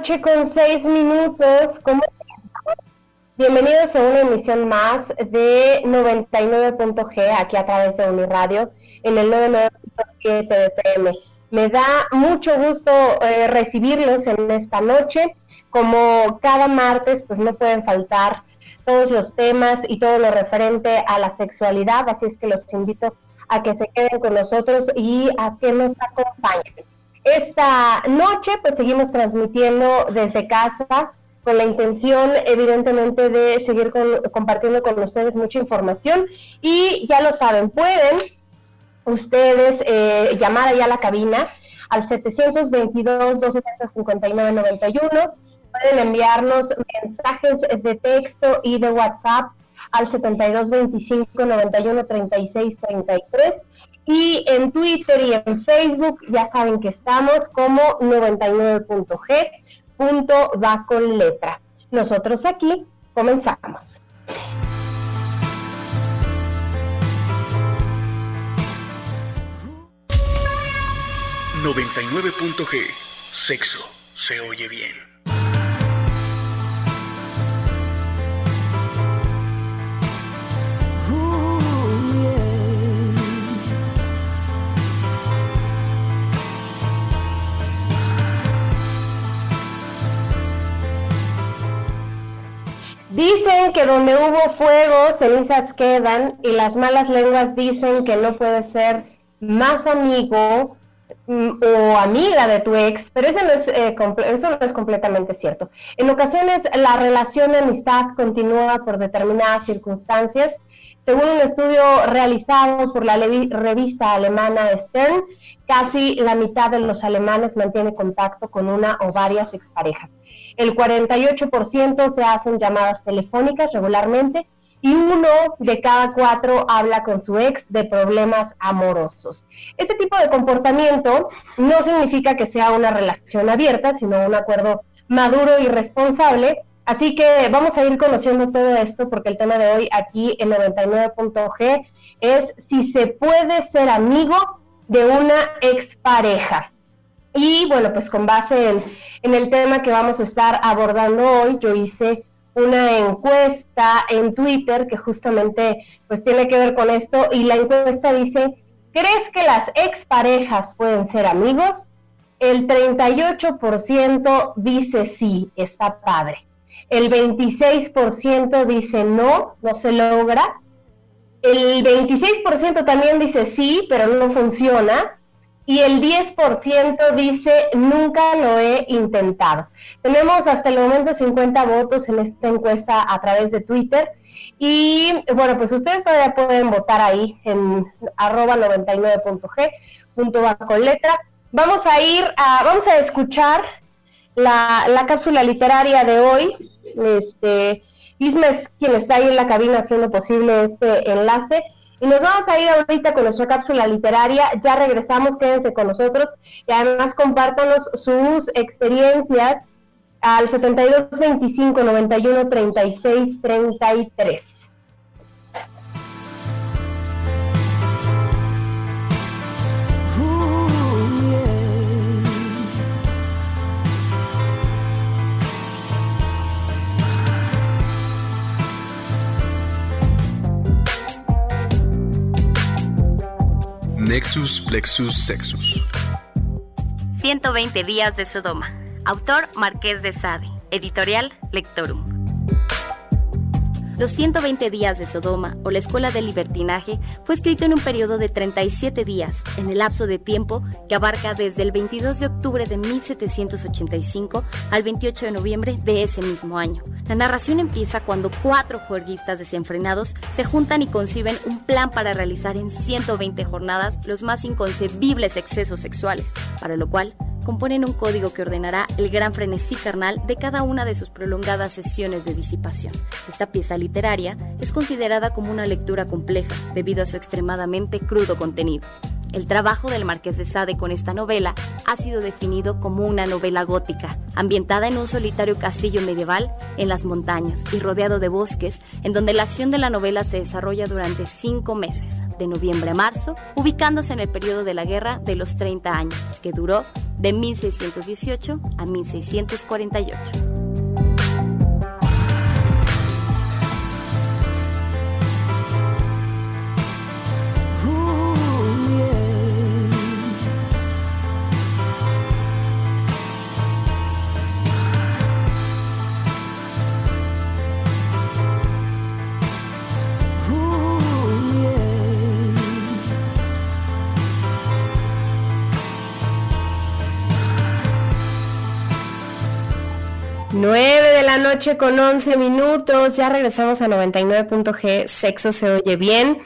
Noche con 6 minutos. ¿Cómo Bienvenidos a una emisión más de 99.g aquí a través de Uniradio en el 99.7 de PM. Me da mucho gusto eh, recibirlos en esta noche. Como cada martes, pues no pueden faltar todos los temas y todo lo referente a la sexualidad, así es que los invito a que se queden con nosotros y a que nos acompañen. Esta noche pues seguimos transmitiendo desde casa con la intención evidentemente de seguir compartiendo con ustedes mucha información. Y ya lo saben, pueden ustedes eh, llamar allá a la cabina al 722-270-5991, pueden enviarnos mensajes de texto y de WhatsApp al 7225 91 36 33 y en Twitter y en Facebook ya saben que estamos como 99.g, punto va con letra. Nosotros aquí comenzamos. 99.g, sexo, se oye bien. Dicen que donde hubo fuego, cenizas quedan, y las malas lenguas dicen que no puedes ser más amigo mm, o amiga de tu ex, pero eso no, es, eh, eso no es completamente cierto. En ocasiones la relación de amistad continúa por determinadas circunstancias. Según un estudio realizado por la revista alemana Stern, casi la mitad de los alemanes mantiene contacto con una o varias exparejas el 48% se hacen llamadas telefónicas regularmente y uno de cada cuatro habla con su ex de problemas amorosos. Este tipo de comportamiento no significa que sea una relación abierta, sino un acuerdo maduro y responsable. Así que vamos a ir conociendo todo esto porque el tema de hoy aquí en 99.g es si se puede ser amigo de una expareja. Y bueno, pues con base en, el tema que vamos a estar abordando hoy, yo hice una encuesta en Twitter que justamente pues tiene que ver con esto y la encuesta dice, ¿crees que las exparejas pueden ser amigos? el 38% dice sí, está padre. El 26% dice no, no se logra. El 26% también dice sí, pero no funciona. Y el 10% dice nunca lo he intentado. Tenemos hasta el momento 50 votos en esta encuesta a través de Twitter. Y bueno, pues ustedes todavía pueden votar ahí en arroba 99.g, punto va con letra. Vamos a ir a, vamos a escuchar la, la cápsula literaria de hoy. Este, Isma es quien está ahí en la cabina haciendo posible este enlace. Y nos vamos a ir ahorita con nuestra cápsula literaria. Ya regresamos, quédense con nosotros y además compártanos sus experiencias al 72 25 91 36 33. Nexus Plexus Sexus. 120 días de Sodoma. Autor Marqués de Sade. Editorial Lectorum. Los 120 días de Sodoma o la Escuela del Libertinaje fue escrito en un periodo de 37 días, en el lapso de tiempo que abarca desde el 22 de octubre de 1785 al 28 de noviembre de ese mismo año. La narración empieza cuando cuatro juerguistas desenfrenados se juntan y conciben un plan para realizar en 120 jornadas los más inconcebibles excesos sexuales, para lo cual componen un código que ordenará el gran frenesí carnal de cada una de sus prolongadas sesiones de disipación. Esta pieza literaria es considerada como una lectura compleja debido a su extremadamente crudo contenido. El trabajo del Marqués de Sade con esta novela ha sido definido como una novela gótica, ambientada en un solitario castillo medieval en las montañas y rodeado de bosques, en donde la acción de la novela se desarrolla durante cinco meses, de noviembre a marzo, ubicándose en el periodo de la Guerra de los 30 años, que duró de 1618 a 1648. Noche con 11 minutos. Ya regresamos a 99.g. Sexo se oye bien.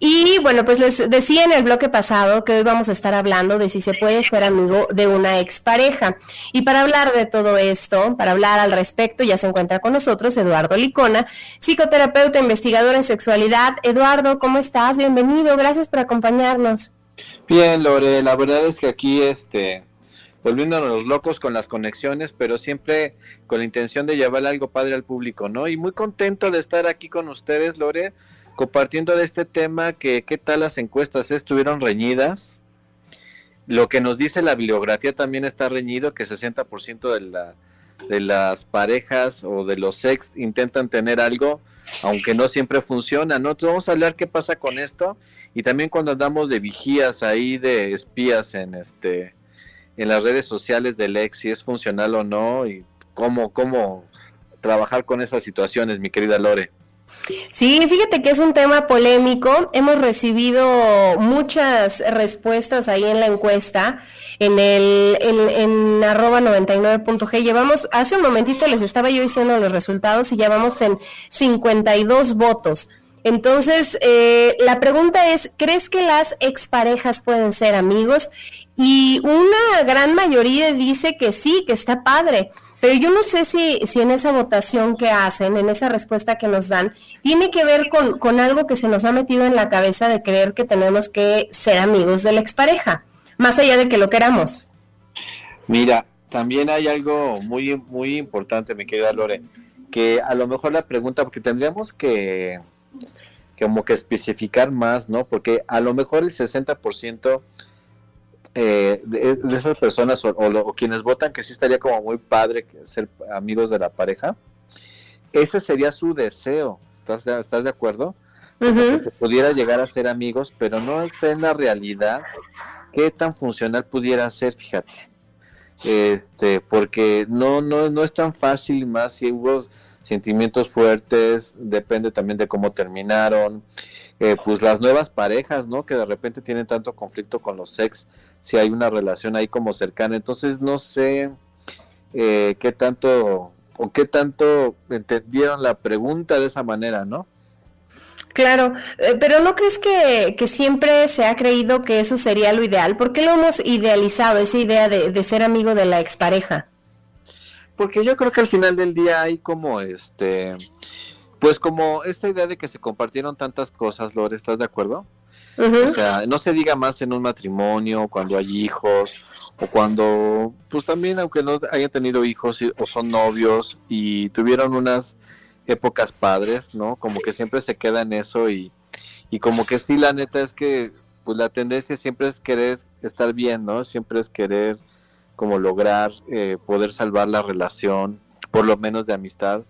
Y bueno, pues les decía en el bloque pasado que hoy vamos a estar hablando de si se puede ser amigo de una expareja. Y para hablar de todo esto, para hablar al respecto, ya se encuentra con nosotros Eduardo Licona, psicoterapeuta, investigador en sexualidad. Eduardo, ¿cómo estás? Bienvenido, gracias por acompañarnos. Bien, Lore, la verdad es que aquí este volviéndonos locos con las conexiones, pero siempre con la intención de llevar algo padre al público, ¿no? Y muy contento de estar aquí con ustedes, Lore, compartiendo de este tema que qué tal las encuestas estuvieron reñidas. Lo que nos dice la bibliografía también está reñido, que 60% de, la, de las parejas o de los sex intentan tener algo, aunque no siempre funciona, ¿no? Entonces vamos a hablar qué pasa con esto y también cuando andamos de vigías ahí, de espías en este en las redes sociales del ex si es funcional o no y cómo, cómo trabajar con esas situaciones, mi querida Lore. Sí, fíjate que es un tema polémico. Hemos recibido muchas respuestas ahí en la encuesta, en el en, en arroba 99.g. Llevamos, hace un momentito les estaba yo diciendo los resultados y ya vamos en 52 votos. Entonces, eh, la pregunta es, ¿crees que las exparejas pueden ser amigos? Y una gran mayoría dice que sí, que está padre. Pero yo no sé si, si en esa votación que hacen, en esa respuesta que nos dan, tiene que ver con, con algo que se nos ha metido en la cabeza de creer que tenemos que ser amigos de la expareja, más allá de que lo queramos. Mira, también hay algo muy, muy importante, mi querida Lore, que a lo mejor la pregunta, porque tendríamos que como que especificar más, ¿no? Porque a lo mejor el 60% eh, de, esas personas o, quienes votan que sí estaría como muy padre ser amigos de la pareja, ese sería su deseo. ¿Estás de, ¿estás de acuerdo? Que se pudiera llegar a ser amigos, pero no está en la realidad qué tan funcional pudiera ser, fíjate. este, porque no, no, no es tan fácil más si hubo sentimientos fuertes, depende también de cómo terminaron, eh, pues las nuevas parejas, ¿no? Que de repente tienen tanto conflicto con los ex, si hay una relación ahí como cercana, entonces no sé eh, qué tanto o qué tanto entendieron la pregunta de esa manera, ¿no? Claro, eh, pero ¿no crees que, siempre se ha creído que eso sería lo ideal? ¿Por qué lo hemos idealizado, esa idea de, ser amigo de la expareja? Porque yo creo que al final del día hay como este, pues como esta idea de que se compartieron tantas cosas, Lore, ¿estás de acuerdo? O sea, no se diga más en un matrimonio, cuando hay hijos, o cuando, pues también, aunque no hayan tenido hijos o son novios y tuvieron unas épocas padres, ¿no? Como que siempre se queda en eso y, y como que sí, la neta es que, pues la tendencia siempre es querer estar bien, ¿no? Siempre es querer como lograr eh, poder salvar la relación, por lo menos de amistad.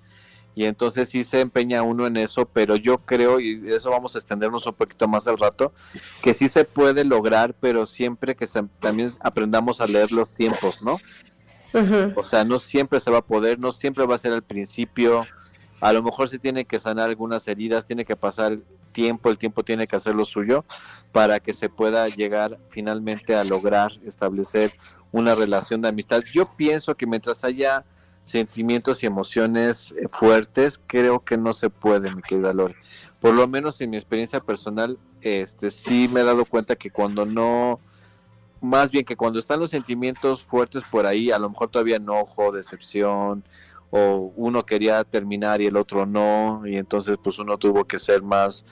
Y entonces sí se empeña uno en eso, pero yo creo, y eso vamos a extendernos un poquito más al rato, que sí se puede lograr, pero siempre que también aprendamos a leer los tiempos, ¿no? O sea, no siempre se va a poder, no siempre va a ser al principio, a lo mejor se tiene que sanar algunas heridas, tiene que pasar tiempo, el tiempo tiene que hacer lo suyo para que se pueda llegar finalmente a lograr establecer una relación de amistad. Yo pienso que mientras haya sentimientos y emociones eh, fuertes, creo que no se puede, mi querida Lore. Por lo menos en mi experiencia personal, este sí me he dado cuenta que cuando no, más bien que cuando están los sentimientos fuertes por ahí, a lo mejor todavía enojo, decepción, o uno quería terminar y el otro no, y entonces pues uno tuvo que ser más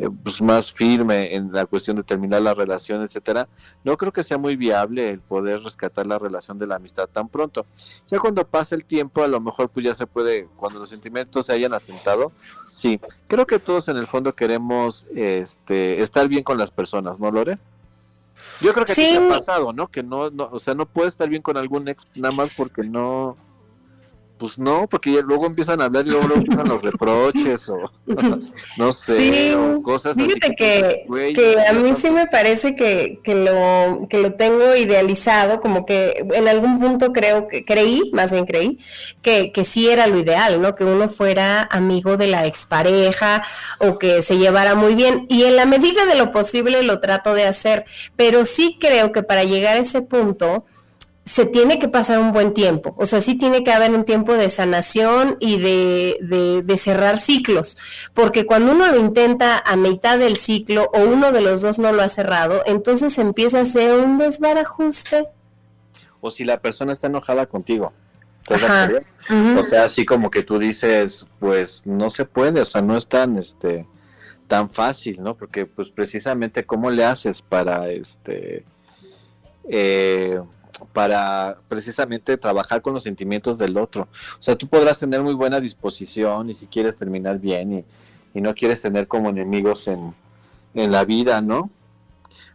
eh, pues más firme en la cuestión de terminar la relación, etcétera, no creo que sea muy viable el poder rescatar la relación de la amistad tan pronto. Ya cuando pasa el tiempo, a lo mejor pues ya se puede, cuando los sentimientos se hayan asentado, sí, creo que todos en el fondo queremos este estar bien con las personas, ¿no, Lore? Yo creo que sí. ha pasado, ¿no? Que no, no, o sea, no puedes estar bien con algún ex nada más porque no, pues no, porque luego empiezan a hablar y luego, empiezan los reproches o no sé, cosas Fíjate que, que, a mí sí me parece que, que, lo, que lo tengo idealizado, como que en algún punto creo que creí, más bien creí, que, que sí era lo ideal, ¿no? Que uno fuera amigo de la expareja o que se llevara muy bien. Y en la medida de lo posible lo trato de hacer, pero sí creo que para llegar a ese punto, se tiene que pasar un buen tiempo, o sea, sí tiene que haber un tiempo de sanación y de, de, cerrar ciclos, porque cuando uno lo intenta a mitad del ciclo o uno de los dos no lo ha cerrado, entonces empieza a ser un desbarajuste. O si la persona está enojada contigo. O sea, así como que tú dices, pues no se puede, o sea, no es tan, este, tan fácil, ¿no? Porque pues precisamente cómo le haces para, este, eh, para precisamente trabajar con los sentimientos del otro. O sea, tú podrás tener muy buena disposición y si quieres terminar bien y, no quieres tener como enemigos en, la vida, ¿no?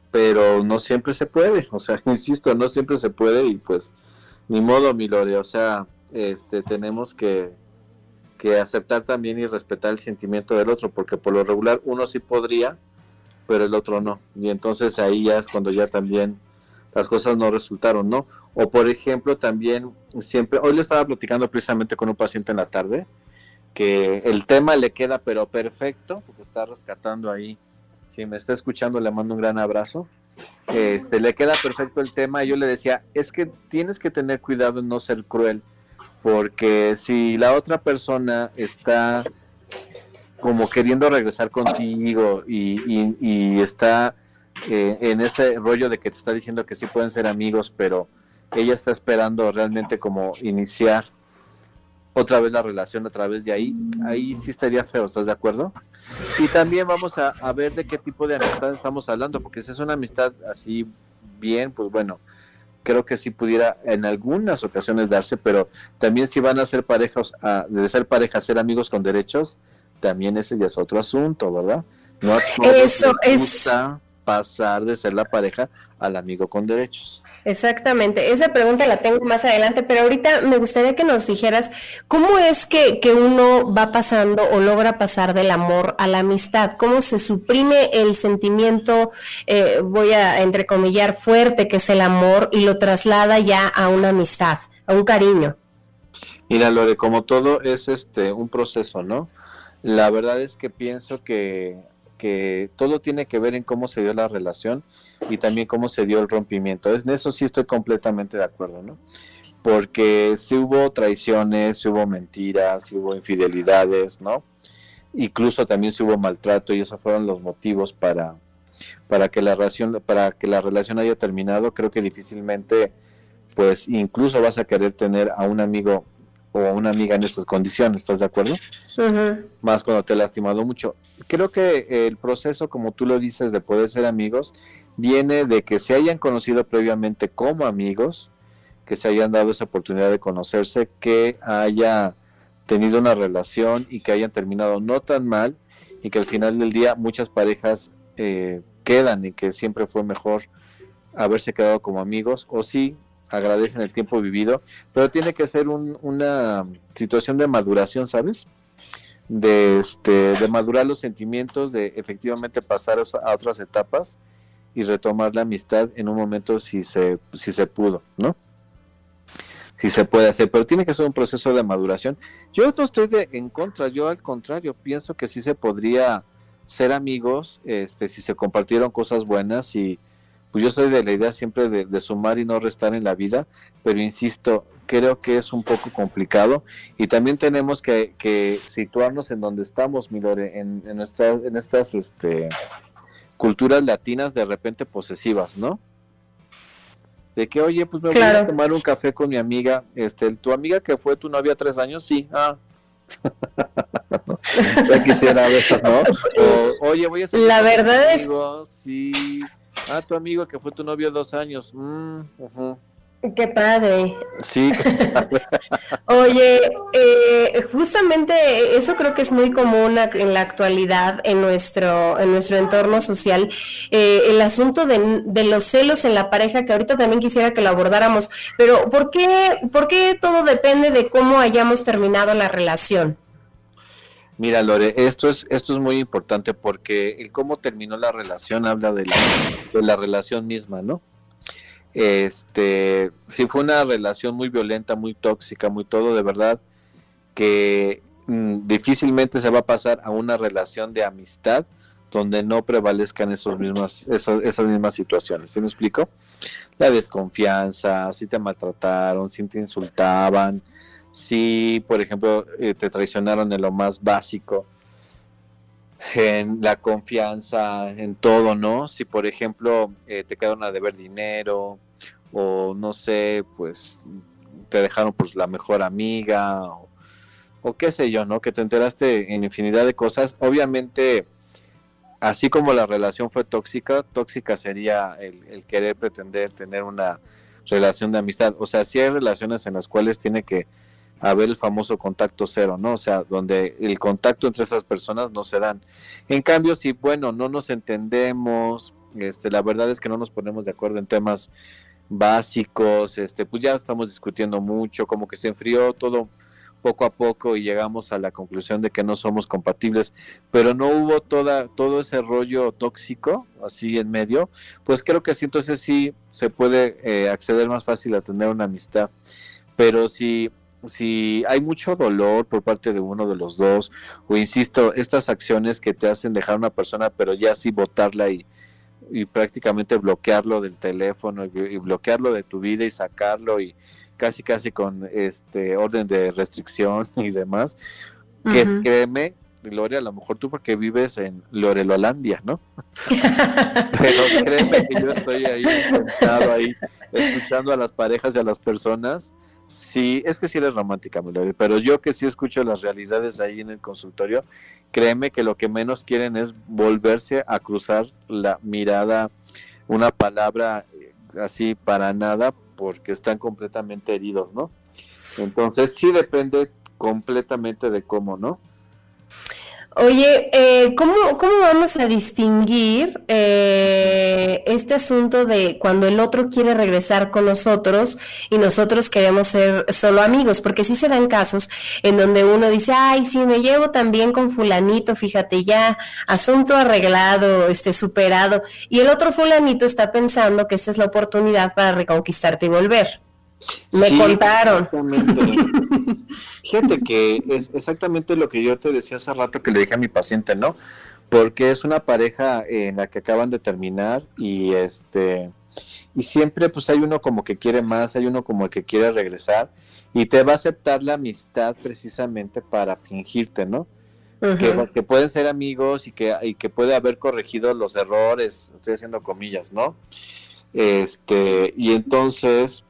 Pero no siempre se puede, o sea, insisto, no siempre se puede y pues ni modo, mi Lore, o sea, este, tenemos que, que aceptar también y respetar el sentimiento del otro, porque por lo regular uno sí podría, pero el otro no. Y entonces ahí ya es cuando ya también las cosas no resultaron, ¿no? O por ejemplo, también siempre, hoy le estaba platicando precisamente con un paciente en la tarde, que el tema le queda pero perfecto, porque está rescatando ahí. Si me está escuchando, le mando un gran abrazo. Este, le queda perfecto el tema. Y yo le decía, es que tienes que tener cuidado en no ser cruel, porque si la otra persona está como queriendo regresar contigo y, y está eh, en ese rollo de que te está diciendo que sí pueden ser amigos, pero ella está esperando realmente como iniciar otra vez la relación a través de ahí, ahí sí estaría feo, ¿estás de acuerdo? Y también vamos a, a ver de qué tipo de amistad estamos hablando, porque si es una amistad así bien, pues bueno, creo que sí pudiera en algunas ocasiones darse, pero también si van a ser parejas, a, de ser parejas, ser amigos con derechos, también ese ya es otro asunto, ¿verdad? No Eso es pasar de ser la pareja al amigo con derechos. Exactamente, esa pregunta la tengo más adelante, pero ahorita me gustaría que nos dijeras cómo es que, que uno va pasando o logra pasar del amor a la amistad, cómo se suprime el sentimiento, eh, voy a entrecomillar, fuerte que es el amor y lo traslada ya a una amistad, a un cariño. Mira, Lore, como todo es este un proceso, ¿no? La verdad es que pienso que, que todo tiene que ver en cómo se dio la relación y también cómo se dio el rompimiento. En eso sí estoy completamente de acuerdo, ¿no? Porque si hubo traiciones, si hubo mentiras, si hubo infidelidades, ¿no? Incluso también si hubo maltrato y esos fueron los motivos para, para que la relación para que la relación haya terminado. Creo que difícilmente, pues, incluso vas a querer tener a un amigo o a una amiga en estas condiciones, ¿estás de acuerdo? Más cuando te ha lastimado mucho. Creo que el proceso, como tú lo dices, de poder ser amigos, viene de que se hayan conocido previamente como amigos, que se hayan dado esa oportunidad de conocerse, que haya tenido una relación y que hayan terminado no tan mal y que al final del día muchas parejas eh, quedan y que siempre fue mejor haberse quedado como amigos o sí agradecen el tiempo vivido, pero tiene que ser una situación de maduración, ¿sabes? De, este, de madurar los sentimientos, de efectivamente pasar a otras etapas y retomar la amistad en un momento si se, si se pudo, ¿no? Si se puede hacer, pero tiene que ser un proceso de maduración. Yo no estoy de, en contra, yo al contrario, pienso que sí se podría ser amigos, este, si se compartieron cosas buenas y pues yo soy de la idea siempre de, sumar y no restar en la vida, pero insisto, creo que es un poco complicado y también tenemos que, situarnos en donde estamos, Milore, en, en, en estas este, culturas latinas de repente posesivas, ¿no? De que, oye, pues me voy a tomar un café con mi amiga, este, tu amiga que fue tu novia tres años, sí, ah. ya quisiera ver, ¿no? oye, voy a La verdad es... Sí. Ah, tu amigo que fue tu novio dos años. Mm, Qué padre. Sí. Oye, eh, justamente eso creo que es muy común en la actualidad en nuestro, en nuestro entorno social. Eh, el asunto de, los celos en la pareja, que ahorita también quisiera que lo abordáramos, pero ¿por qué, ¿por qué todo depende de cómo hayamos terminado la relación? Mira, Lore, esto es, esto es muy importante porque el cómo terminó la relación habla de la, relación misma, ¿no? Este, si fue una relación muy violenta, muy tóxica, muy todo, de verdad, que mm, difícilmente se va a pasar a una relación de amistad donde no prevalezcan esos mismas, esas, mismas situaciones. ¿Sí me explico? La desconfianza, si te maltrataron, si te insultaban, si, por ejemplo, eh, te traicionaron en lo más básico, en la confianza, en todo, ¿no? Si, por ejemplo, eh, te quedaron a deber dinero, o no sé, pues te dejaron por la mejor amiga o, qué sé yo, ¿no? Que te enteraste en infinidad de cosas. Obviamente, así como la relación fue tóxica, tóxica sería el, querer pretender tener una relación de amistad. O sea, sí hay relaciones en las cuales tiene que haber el famoso contacto cero, ¿no? O sea, donde el contacto entre esas personas no se dan. En cambio, si, bueno, no nos entendemos, este, la verdad es que no nos ponemos de acuerdo en temas básicos, este, pues ya estamos discutiendo mucho, como que se enfrió todo poco a poco y llegamos a la conclusión de que no somos compatibles, pero no hubo toda, todo ese rollo tóxico así en medio, pues creo que sí, entonces sí se puede eh, acceder más fácil a tener una amistad. Pero si, si hay mucho dolor por parte de uno de los dos, o insisto, estas acciones que te hacen dejar a una persona, pero ya sí votarla y, y prácticamente bloquearlo del teléfono y, bloquearlo de tu vida y sacarlo y casi casi con este orden de restricción y demás que es, créeme Gloria a lo mejor tú porque vives en Lorelolandia no pero créeme que yo estoy ahí sentado ahí escuchando a las parejas y a las personas Sí, es que sí eres romántica, pero yo que sí escucho las realidades ahí en el consultorio, créeme que lo que menos quieren es volverse a cruzar la mirada, una palabra eh, así para nada, porque están completamente heridos, ¿no? Entonces sí depende completamente de cómo, ¿no? Oye, eh, ¿cómo, ¿cómo vamos a distinguir eh, este asunto de cuando el otro quiere regresar con nosotros y nosotros queremos ser solo amigos? Porque sí se dan casos en donde uno dice, ay, sí, me llevo también con fulanito, fíjate, ya, asunto arreglado, este, superado, y el otro fulanito está pensando que esta es la oportunidad para reconquistarte y volver. Me contaron. Fíjate que es exactamente lo que yo te decía hace rato que le dije a mi paciente, ¿no? Porque es una pareja en la que acaban de terminar y este y siempre pues hay uno como que quiere más, hay uno como que quiere regresar y te va a aceptar la amistad precisamente para fingirte, ¿no? que, que, pueden ser amigos y que, y que puede haber corregido los errores, estoy haciendo comillas, ¿no? Este, y entonces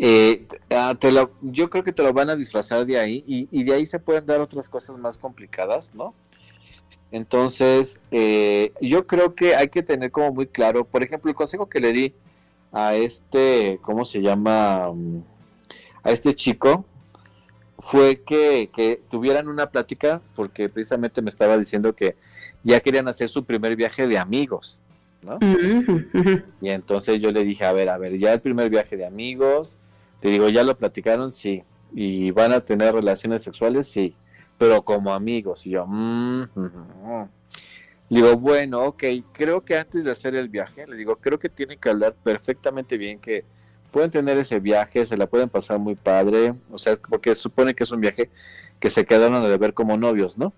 eh, ah, yo creo que te lo van a disfrazar de ahí y, de ahí se pueden dar otras cosas más complicadas, ¿no? Entonces, eh, yo creo que hay que tener como muy claro, por ejemplo, el consejo que le di a este, ¿cómo se llama? Mm, a este chico, fue que, que tuvieran una plática, porque precisamente me estaba diciendo que ya querían hacer su primer viaje de amigos, ¿no? Y entonces yo le dije, a ver, a ver, ya el primer viaje de amigos, te digo, ¿ya lo platicaron? Sí. ¿Y van a tener relaciones sexuales? Sí. Pero como amigos. Y yo, mmm, digo, bueno, ok, creo que antes de hacer el viaje, le digo, creo que tienen que hablar perfectamente bien, que pueden tener ese viaje, se la pueden pasar muy padre, o sea, porque supone que es un viaje que se quedaron de ver como novios, ¿no?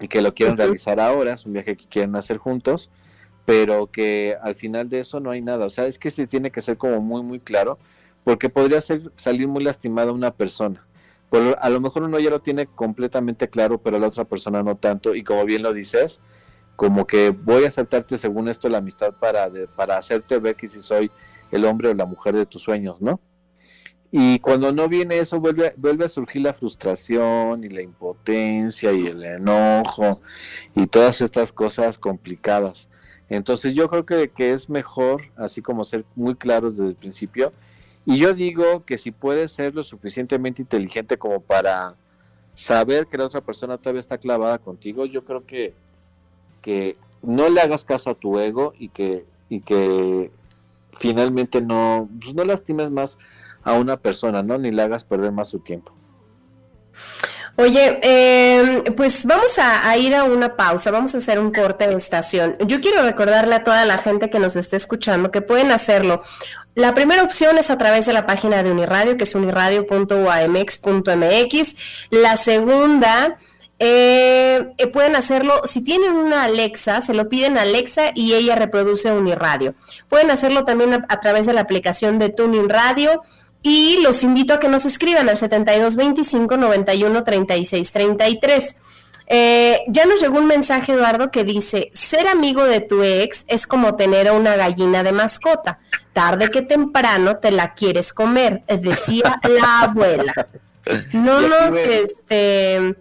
Y que lo quieren realizar ahora, es un viaje que quieren hacer juntos, pero que al final de eso no hay nada, o sea, es que se tiene que ser como muy, muy claro, porque podría ser, salir muy lastimada una persona. a lo mejor uno ya lo tiene completamente claro, pero la otra persona no tanto, y como bien lo dices, como que voy a aceptarte según esto la amistad para, para hacerte ver que si soy el hombre o la mujer de tus sueños, ¿no? Y cuando no viene eso, vuelve, vuelve a surgir la frustración y la impotencia y el enojo y todas estas cosas complicadas. Entonces yo creo que, que es mejor, así como ser muy claros desde el principio, y yo digo que si puedes ser lo suficientemente inteligente como para saber que la otra persona todavía está clavada contigo, yo creo que, que no le hagas caso a tu ego y que, y que finalmente no, pues no lastimes más a una persona, ¿no? Ni le hagas perder más su tiempo. Oye, eh, pues vamos a, ir a una pausa, vamos a hacer un corte de estación. Yo quiero recordarle a toda la gente que nos esté escuchando que pueden hacerlo la primera opción es a través de la página de Uniradio, que es uniradio.uamx.mx. La segunda, eh, pueden hacerlo, si tienen una Alexa, se lo piden a Alexa y ella reproduce Uniradio. Pueden hacerlo también a, través de la aplicación de Tuning Radio. Y los invito a que nos escriban al 7225 91 36 33. Eh, ya nos llegó un mensaje, Eduardo, que dice, ser amigo de tu ex es como tener a una gallina de mascota. Tarde que temprano te la quieres comer, decía la abuela. No nos, este,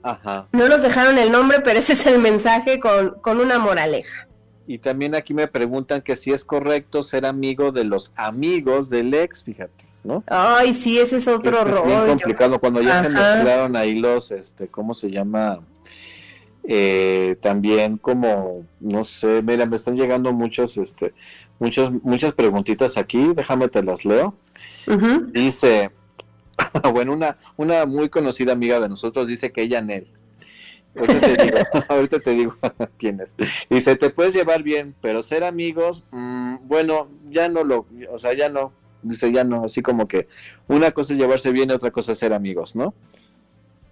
no nos dejaron el nombre, pero ese es el mensaje con, con una moraleja. Y también aquí me preguntan que si es correcto ser amigo de los amigos del ex, fíjate, ¿no? Ay, sí, ese es otro rollo. Es bien complicado cuando ya se mezclaron ahí los, este, ¿cómo se llama? Eh, también como, no sé, mira, me están llegando muchos, este, muchos, muchas preguntitas aquí, déjame te las leo. Dice, bueno, una, una muy conocida amiga de nosotros dice que ella Nel. Ahorita te digo, ahorita te digo quién es. Dice, te puedes llevar bien, pero ser amigos, mm, bueno, ya no lo, o sea, ya no, dice, ya no, así como que una cosa es llevarse bien y otra cosa es ser amigos, ¿no?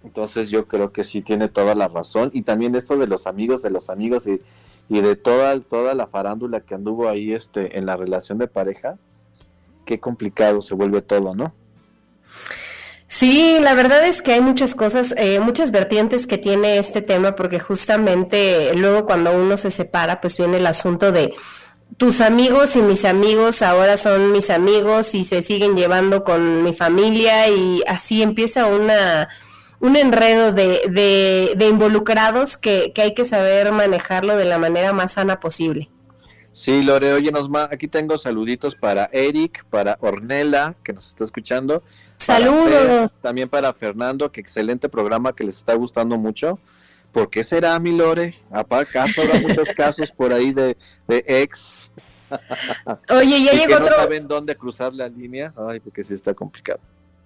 Entonces yo creo que sí tiene toda la razón. Y también esto de los amigos de los amigos y, de toda, toda la farándula que anduvo ahí este, en la relación de pareja, qué complicado se vuelve todo, ¿no? Sí, la verdad es que hay muchas cosas, eh, muchas vertientes que tiene este tema, porque justamente luego cuando uno se separa, pues viene el asunto de tus amigos y mis amigos ahora son mis amigos y se siguen llevando con mi familia y así empieza una un enredo de, de, involucrados que, hay que saber manejarlo de la manera más sana posible. Sí, Lore, oye, nos aquí tengo saluditos para Eric, para Ornella, que nos está escuchando. Saludos. también para Fernando, que excelente programa que les está gustando mucho. ¿Por qué será, mi Lore? ¿Acaso habrá muchos casos por ahí de, ex? Oye, ya llegó que no saben dónde cruzar la línea. Ay, porque sí está complicado.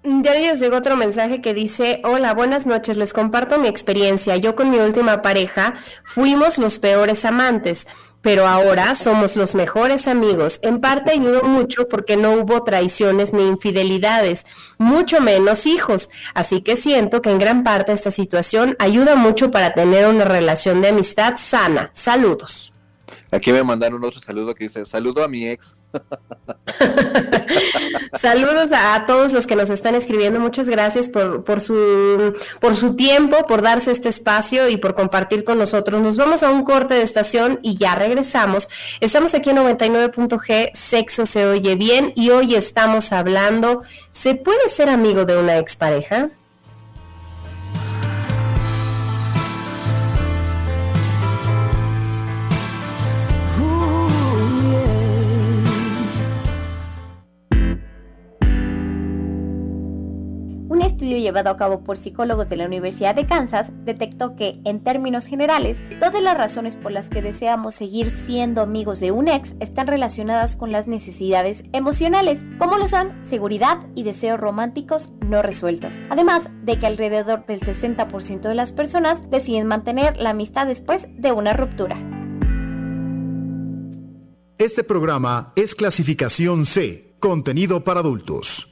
Ya les llegó otro mensaje que dice, hola, buenas noches, les comparto mi experiencia. Yo con mi última pareja fuimos los peores amantes pero ahora somos los mejores amigos. En parte ayudó mucho porque no hubo traiciones ni infidelidades, mucho menos hijos. Así que siento que en gran parte esta situación ayuda mucho para tener una relación de amistad sana. Saludos. Aquí me mandaron otro saludo que dice, saludo a mi ex. Saludos a, todos los que nos están escribiendo. Muchas gracias por, por, su, por su tiempo, por darse este espacio y por compartir con nosotros. Nos vamos a un corte de estación y ya regresamos. Estamos aquí en 99.g, Sexo se oye bien y hoy estamos hablando, ¿se puede ser amigo de una expareja? Estudio llevado a cabo por psicólogos de la Universidad de Kansas detectó que, en términos generales, todas las razones por las que deseamos seguir siendo amigos de un ex están relacionadas con las necesidades emocionales, como lo son seguridad y deseos románticos no resueltos. Además de que alrededor del 60% de las personas deciden mantener la amistad después de una ruptura. Este programa es clasificación C, contenido para adultos.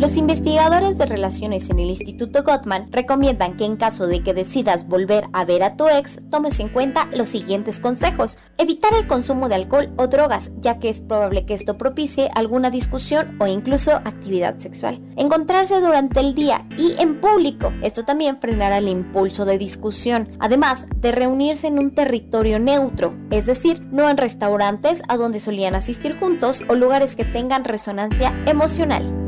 Los investigadores de relaciones en el Instituto Gottman recomiendan que en caso de que decidas volver a ver a tu ex, tomes en cuenta los siguientes consejos. Evitar el consumo de alcohol o drogas, ya que es probable que esto propicie alguna discusión o incluso actividad sexual. Encontrarse durante el día y en público. Esto también frenará el impulso de discusión. Además de reunirse en un territorio neutro, es decir, no en restaurantes a donde solían asistir juntos o lugares que tengan resonancia emocional.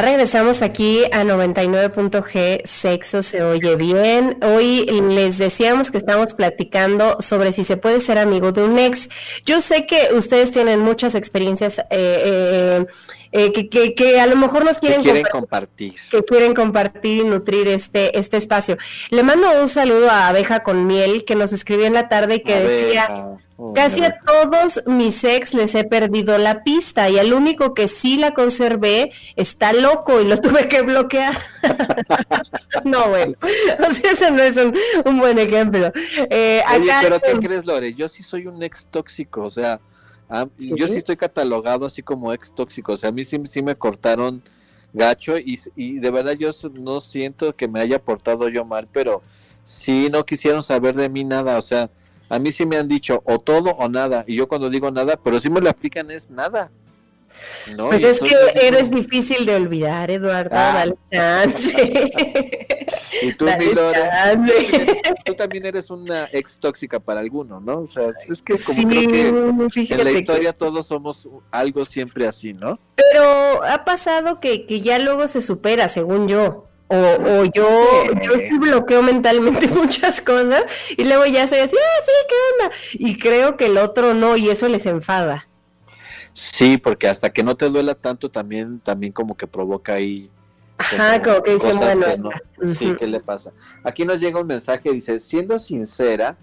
Regresamos aquí a 99.g, sexo se oye bien. Hoy les decíamos que estamos platicando sobre si se puede ser amigo de un ex. Yo sé que ustedes tienen muchas experiencias eh, eh, eh, que, que, a lo mejor nos quieren, compartir, Que quieren compartir y nutrir este, este espacio. Le mando un saludo a Abeja con Miel, que nos escribió en la tarde y que decía, casi a todos mis ex les he perdido la pista y al único que sí la conservé está loco y lo tuve que bloquear. no, bueno, o sea, ese no es un, buen ejemplo. Eh, pero ¿qué crees, Lore? Yo sí soy un ex tóxico, o sea Ah, yo sí estoy catalogado así como ex tóxico, o sea, a mí sí, sí me cortaron gacho y, y, de verdad yo no siento que me haya portado yo mal, pero sí no quisieron saber de mí nada, o sea, a mí sí me han dicho o todo o nada, y yo cuando digo nada, pero si me lo aplican es nada. Pues es que eres difícil de olvidar, Eduardo, ah. dale chance. Y tú, tú también eres una ex tóxica para alguno, ¿no? O sea, es que como creo que en la historia todos somos algo siempre así, ¿no? Pero ha pasado que, que ya luego se supera, según yo. O, o yo, yo sí bloqueo mentalmente muchas cosas y luego ya soy así, ah, sí, ¿qué onda? Y creo que el otro no, y eso les enfada. Sí, porque hasta que no te duela tanto también, también como que provoca ahí. Ajá, como que dicen, bueno. Sí, ¿qué le pasa? Aquí nos llega un mensaje, dice, siendo sincera,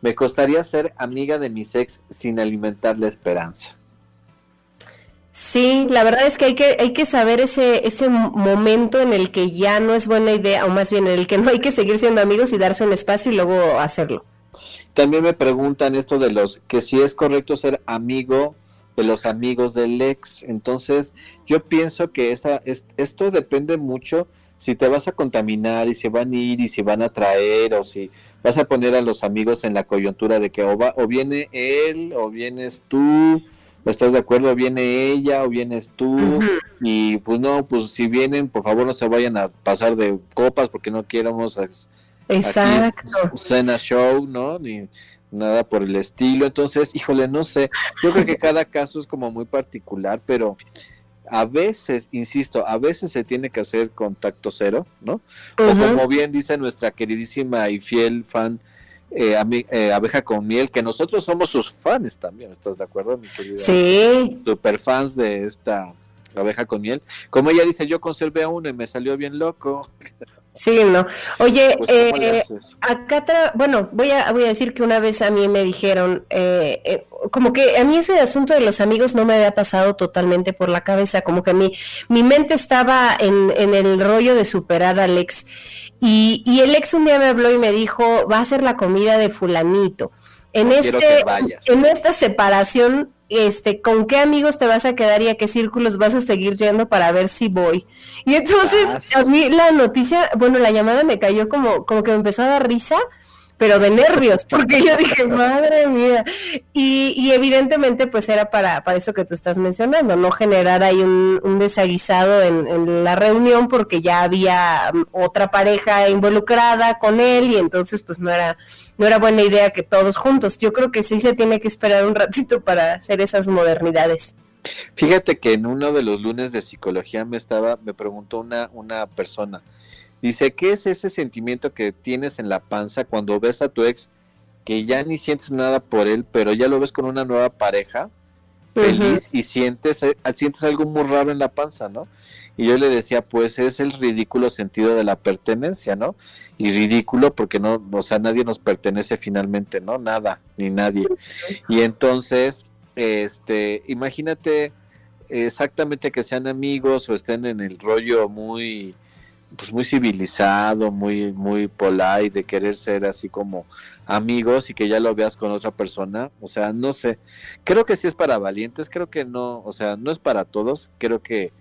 me costaría ser amiga de mis ex sin alimentar la esperanza. Sí, la verdad es que hay que, hay que saber ese, ese momento en el que ya no es buena idea, o más bien en el que no hay que seguir siendo amigos y darse un espacio y luego hacerlo. también me preguntan esto de los que si es correcto ser amigo de los amigos del ex. Entonces, yo pienso que esa, esto depende mucho si te vas a contaminar y si van a ir y si van a traer o si vas a poner a los amigos en la coyuntura de que o, va, o viene él o vienes tú, ¿estás de acuerdo? Viene ella o vienes tú y pues no, pues si vienen, por favor no se vayan a pasar de copas porque no queremos Exacto. cena show, ¿no? Ni nada por el estilo. Entonces, híjole, no sé, yo creo que cada caso es como muy particular, pero a veces, insisto, a veces se tiene que hacer contacto cero, ¿no? O como bien dice nuestra queridísima y fiel fan eh, eh, Abeja con Miel, que nosotros somos sus fans también, ¿estás de acuerdo, mi querida? Sí. Super fans de esta Abeja con Miel. Como ella dice, yo conservé uno y me salió bien loco. Sí, no. Oye, pues, eh, acá, bueno, voy a, voy a decir que una vez a mí me dijeron, eh, eh, como que a mí ese asunto de los amigos no me había pasado totalmente por la cabeza, como que mi, mi mente estaba en, en el rollo de superar al ex. Y, y el ex un día me habló y me dijo, va a ser la comida de fulanito. En, este, en esta separación este, con qué amigos te vas a quedar y a qué círculos vas a seguir yendo para ver si voy. Y entonces ah, a mí la noticia, bueno, la llamada me cayó como, como que me empezó a dar risa pero de nervios, porque yo dije, madre mía. Y, y evidentemente, pues era para, para eso que tú estás mencionando, no generar ahí un, desaguisado en, en, la reunión, porque ya había mm, otra pareja involucrada con él, y entonces, pues no era, no era buena idea que todos juntos. Yo creo que sí se tiene que esperar un ratito para hacer esas modernidades. Fíjate que en uno de los lunes de psicología me estaba, me preguntó una, una persona, Dice, ¿qué es ese sentimiento que tienes en la panza cuando ves a tu ex que ya ni sientes nada por él, pero ya lo ves con una nueva pareja, feliz, y sientes, eh, sientes algo muy raro en la panza, ¿no? Y yo le decía, pues es el ridículo sentido de la pertenencia, ¿no? Y ridículo porque no, o sea, nadie nos pertenece finalmente, ¿no? Nada, ni nadie. Y entonces, este, imagínate exactamente que sean amigos o estén en el rollo muy pues muy civilizado, muy muy polite, de querer ser así como amigos y que ya lo veas con otra persona, o sea, no sé. Creo que sí es para valientes, creo que no, o sea, no es para todos, creo que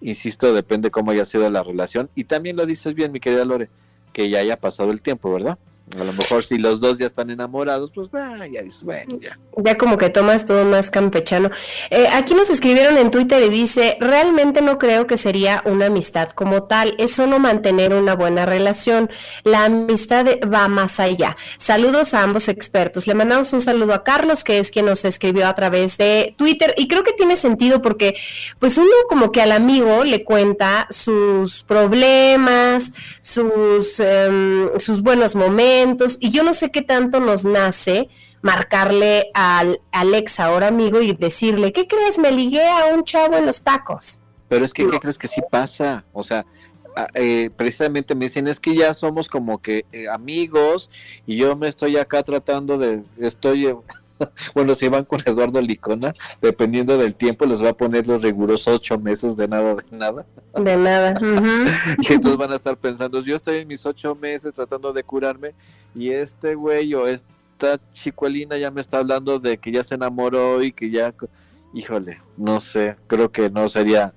insisto, depende cómo haya sido la relación y también lo dices bien, mi querida Lore, que ya haya pasado el tiempo, ¿verdad? A lo mejor si los dos ya están enamorados, pues ya dices, bueno, ya. Ya como que tomas todo más campechano. Eh, aquí nos escribieron en Twitter y dice, realmente no creo que sería una amistad como tal, es solo mantener una buena relación. La amistad va más allá. Saludos a ambos expertos. Le mandamos un saludo a Carlos, que es quien nos escribió a través de Twitter, y creo que tiene sentido porque pues uno como que al amigo le cuenta sus problemas, sus, em, sus buenos momentos, y yo no sé qué tanto nos nace marcarle al, ex ahora amigo y decirle, ¿qué crees? Me ligué a un chavo en los tacos. Pero es que, ¿qué crees que sí pasa? O sea, eh, precisamente me dicen, es que ya somos como que eh, amigos y yo me estoy acá tratando de, estoy bueno, si van con Eduardo Licona, dependiendo del tiempo, les va a poner los rigurosos ocho meses de nada, de nada. De nada. y entonces van a estar pensando, yo estoy en mis ocho meses tratando de curarme y este güey o esta chicuelina ya me está hablando de que ya se enamoró y que ya, híjole, no sé, creo que no sería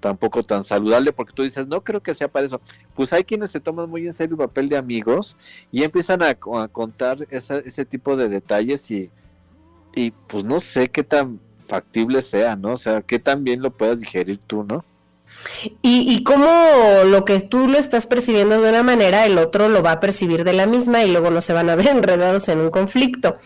tampoco tan saludable porque tú dices, no creo que sea para eso. Pues hay quienes se toman muy en serio el papel de amigos y empiezan a, contar ese tipo de detalles y y pues no sé qué tan factible sea, ¿no? O sea, qué tan bien lo puedas digerir tú, ¿no? Y, y cómo lo que tú lo estás percibiendo de una manera, el otro lo va a percibir de la misma y luego no se van a ver enredados en un conflicto.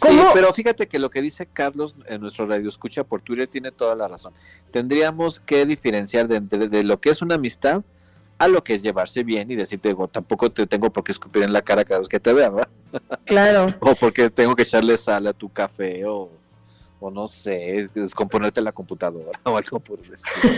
¿Cómo? Sí, pero fíjate que lo que dice Carlos en nuestro radio escucha por Twitter tiene toda la razón. Tendríamos que diferenciar de, de lo que es una amistad a lo que es llevarse bien y decirte, digo, tampoco te tengo por qué escupir en la cara cada vez que te vea, ¿verdad? Claro. o porque tengo que echarle sal a tu café o, o no sé, descomponerte la computadora o algo por el estilo.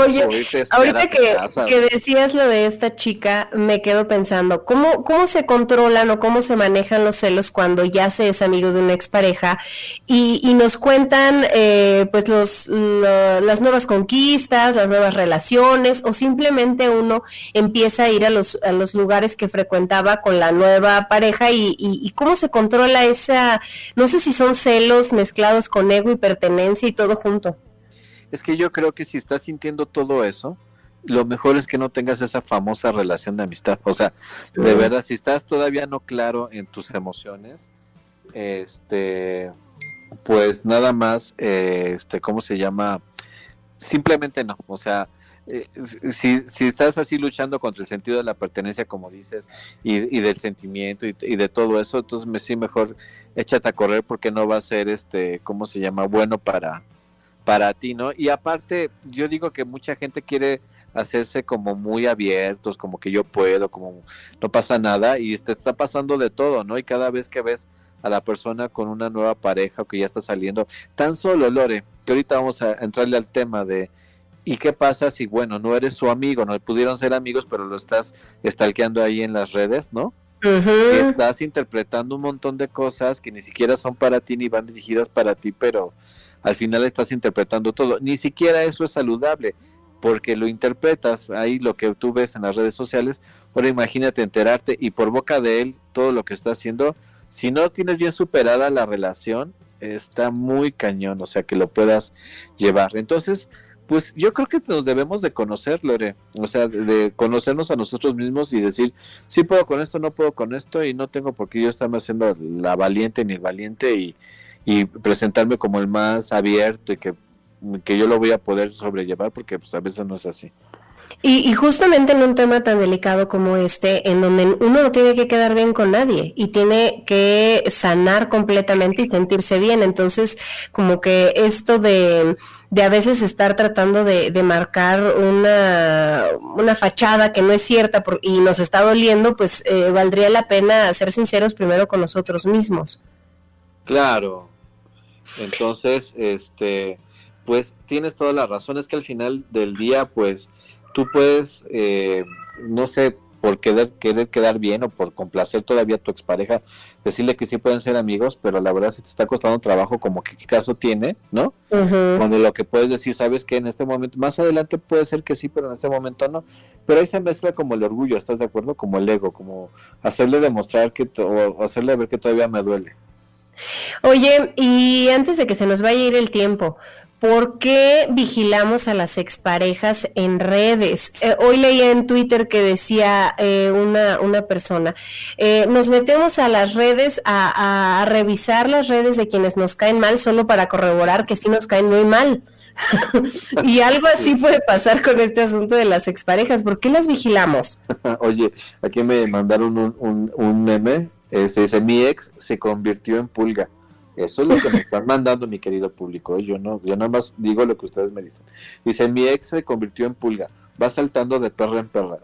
Oye, ahorita que, que, decías lo de esta chica, me quedo pensando, ¿cómo, ¿cómo se controlan o cómo se manejan los celos cuando ya se es amigo de una expareja y, y nos cuentan eh, pues los, las nuevas conquistas, las nuevas relaciones o simplemente uno empieza a ir a los, a los lugares que frecuentaba con la nueva pareja y, y cómo se controla esa, no sé si son celos mezclados con ego y pertenencia y todo junto. Es que yo creo que si estás sintiendo todo eso, lo mejor es que no tengas esa famosa relación de amistad. O sea, de verdad, si estás todavía no claro en tus emociones, este, pues nada más, este, ¿cómo se llama? Simplemente no. O sea, eh, si, si, estás así luchando contra el sentido de la pertenencia, como dices, y, del sentimiento y, de todo eso, entonces me, sí mejor échate a correr porque no va a ser, este, ¿cómo se llama? Bueno para, para ti, ¿no? Y aparte, yo digo que mucha gente quiere hacerse como muy abiertos, como que yo puedo, como no pasa nada, y te está pasando de todo, ¿no? Y cada vez que ves a la persona con una nueva pareja o que ya está saliendo, tan solo, Lore, que ahorita vamos a entrarle al tema de ¿Y qué pasa si, bueno, no eres su amigo, no pudieron ser amigos, pero lo estás estalqueando ahí en las redes, ¿no? Y estás interpretando un montón de cosas que ni siquiera son para ti ni van dirigidas para ti, pero al final estás interpretando todo. Ni siquiera eso es saludable, porque lo interpretas ahí lo que tú ves en las redes sociales. Ahora imagínate enterarte y por boca de él todo lo que está haciendo. Si no tienes bien superada la relación, está muy cañón, o sea, que lo puedas llevar. Entonces, pues yo creo que nos debemos de conocer, Lore, o sea, de conocernos a nosotros mismos y decir, sí puedo con esto, no puedo con esto y no tengo por qué yo estarme haciendo la valiente ni el valiente y, presentarme como el más abierto y que, que yo lo voy a poder sobrellevar porque pues a veces no es así. Y, justamente en un tema tan delicado como este, en donde uno no tiene que quedar bien con nadie y tiene que sanar completamente y sentirse bien. Entonces, como que esto de, de a veces estar tratando de, de marcar una, una, fachada que no es cierta por, y nos está doliendo, pues eh, valdría la pena ser sinceros primero con nosotros mismos. Claro. Entonces, este, pues tienes toda la razón. Es que al final del día, pues tú puedes, eh, no sé, por querer, querer quedar bien o por complacer todavía a tu expareja, decirle que sí pueden ser amigos, pero la verdad si te está costando trabajo, como que qué caso tiene, ¿no? Cuando lo que puedes decir, sabes que en este momento, más adelante puede ser que sí, pero en este momento no. Pero ahí se mezcla como el orgullo, ¿estás de acuerdo? Como el ego, como hacerle demostrar que, o hacerle ver que todavía me duele. Oye, y antes de que se nos vaya a ir el tiempo, ¿Por qué vigilamos a las exparejas en redes? Eh, hoy leía en Twitter que decía eh, una, una, persona, eh, nos metemos a las redes a, revisar las redes de quienes nos caen mal solo para corroborar que sí nos caen muy mal. y algo así puede pasar con este asunto de las exparejas. ¿Por qué las vigilamos? Oye, aquí me mandaron un, un, un meme. Este, dice, mi ex se convirtió en pulga. Eso es lo que me están mandando, mi querido público. ¿eh? Yo no, yo nada más digo lo que ustedes me dicen. Dice, mi ex se convirtió en pulga, va saltando de perra en perra.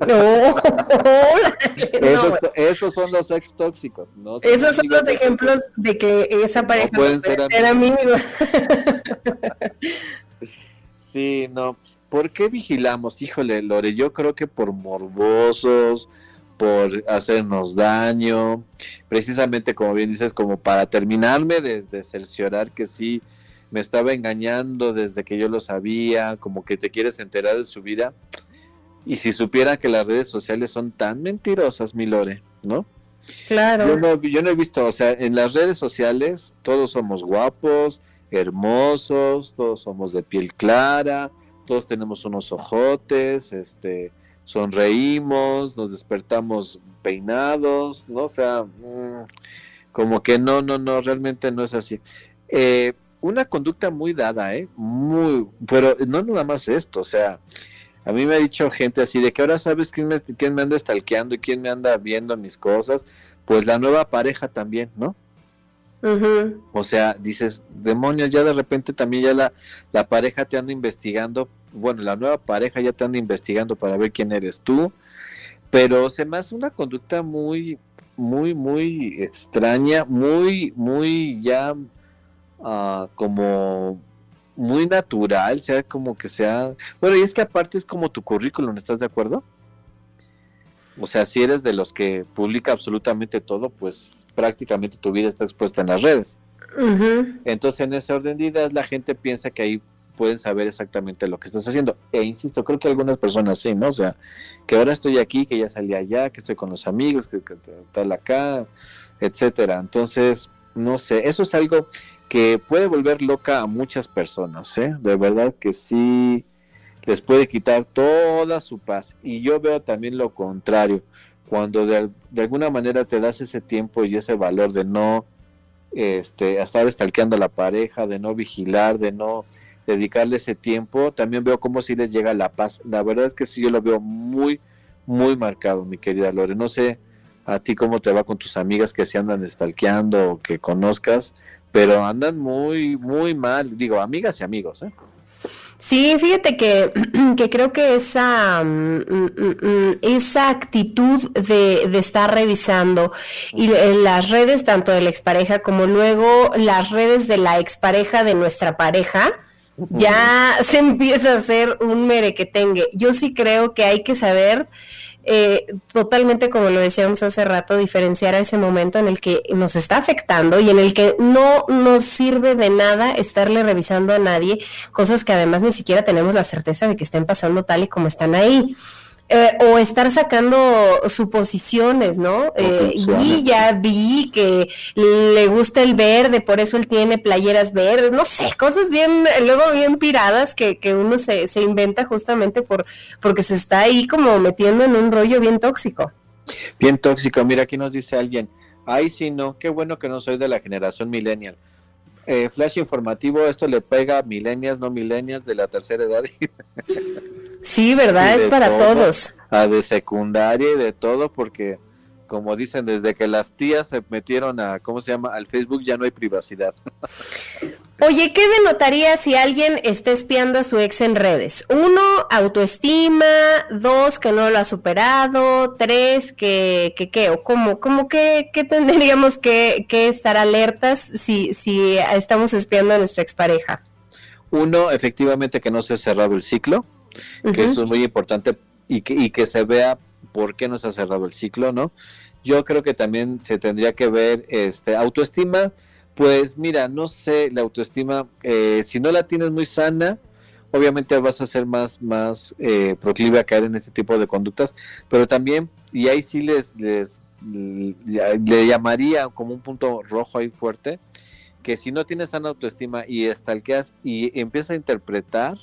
No, esos, son los ex tóxicos. esos son los ejemplos de que esa pareja pueden ser, amigos. sí, no. ¿Por qué vigilamos? Híjole, Lore, yo creo que por morbosos, por hacernos daño, precisamente como bien dices, como para terminarme de, cerciorar que sí me estaba engañando desde que yo lo sabía, como que te quieres enterar de su vida. Y si supiera que las redes sociales son tan mentirosas, mi Lore, ¿no? Claro. Yo no, yo no he visto, o sea, en las redes sociales todos somos guapos, hermosos, todos somos de piel clara, todos tenemos unos ojotes, este, sonreímos, nos despertamos peinados, ¿no? O sea, mm, como que no, no, no, realmente no es así. Eh, una conducta muy dada, ¿eh? Muy, pero no nada más esto, o sea, a mí me ha dicho gente así de que ahora sabes quién me, quién me anda stalkeando y quién me anda viendo mis cosas, pues la nueva pareja también, ¿no? O sea, dices, demonios, ya de repente también ya la, la pareja te anda investigando bueno, la nueva pareja ya te anda investigando para ver quién eres tú, pero se me hace una conducta muy, muy, muy extraña, muy, muy ya ah, como muy natural, sea como que sea... Bueno, y es que aparte es como tu currículum, ¿estás de acuerdo? O sea, si eres de los que publica absolutamente todo, pues prácticamente tu vida está expuesta en las redes. Entonces, en ese orden de ideas, la gente piensa que ahí pueden saber exactamente lo que estás haciendo. E insisto, creo que algunas personas sí, ¿no? O sea, que ahora estoy aquí, que ya salí allá, que estoy con los amigos, que, que tal acá, etcétera. Entonces, no sé, eso es algo que puede volver loca a muchas personas, ¿eh? De verdad que sí les puede quitar toda su paz. Y yo veo también lo contrario, cuando de, alguna manera te das ese tiempo y ese valor de no este, estar estalqueando la pareja, de no vigilar, de no dedicarle ese tiempo, también veo cómo si les llega la paz. La verdad es que sí, yo lo veo muy, muy marcado, mi querida Lore. No sé a ti cómo te va con tus amigas que se andan estalqueando o que conozcas, pero andan muy, muy mal, digo, amigas y amigos, ¿eh? Sí, fíjate que, que creo que esa, mm, mm, mm, esa actitud de, de, estar revisando y las redes tanto de la expareja como luego las redes de la expareja de nuestra pareja, ya se empieza a hacer un merequetengue. Yo sí creo que hay que saber eh, totalmente, como lo decíamos hace rato, diferenciar a ese momento en el que nos está afectando y en el que no nos sirve de nada estarle revisando a nadie cosas que además ni siquiera tenemos la certeza de que estén pasando tal y como están ahí. Eh, o estar sacando suposiciones, ¿no? Eh, y ya vi que le gusta el verde, por eso él tiene playeras verdes, no sé, cosas bien, luego bien piradas que, que uno se, se inventa justamente por porque se está ahí como metiendo en un rollo bien tóxico. Bien tóxico, mira, aquí nos dice alguien, ay, sí, no, qué bueno que no soy de la generación millennial. Eh, flash informativo, esto le pega a millennials, no millennials de la tercera edad. Sí, ¿verdad? Es para todos. A de secundaria y de todo, porque como dicen, desde que las tías se metieron a, ¿cómo se llama? Al Facebook ya no hay privacidad. Oye, ¿qué denotaría si alguien está espiando a su ex en redes? Uno, autoestima, dos, que no lo ha superado, tres, que, que, ¿qué? O cómo, cómo que, que tendríamos que, que, estar alertas si, si estamos espiando a nuestra expareja? Uno, efectivamente que no se ha cerrado el ciclo que eso es muy importante y que, y que se vea por qué no se ha cerrado el ciclo, ¿no? Yo creo que también se tendría que ver este autoestima, pues mira, no sé, la autoestima, eh, si no la tienes muy sana, obviamente vas a ser más, más eh, proclive a caer en este tipo de conductas, pero también, y ahí sí les, les le llamaría como un punto rojo ahí fuerte, que si no tienes sana autoestima y estalqueas y empiezas a interpretar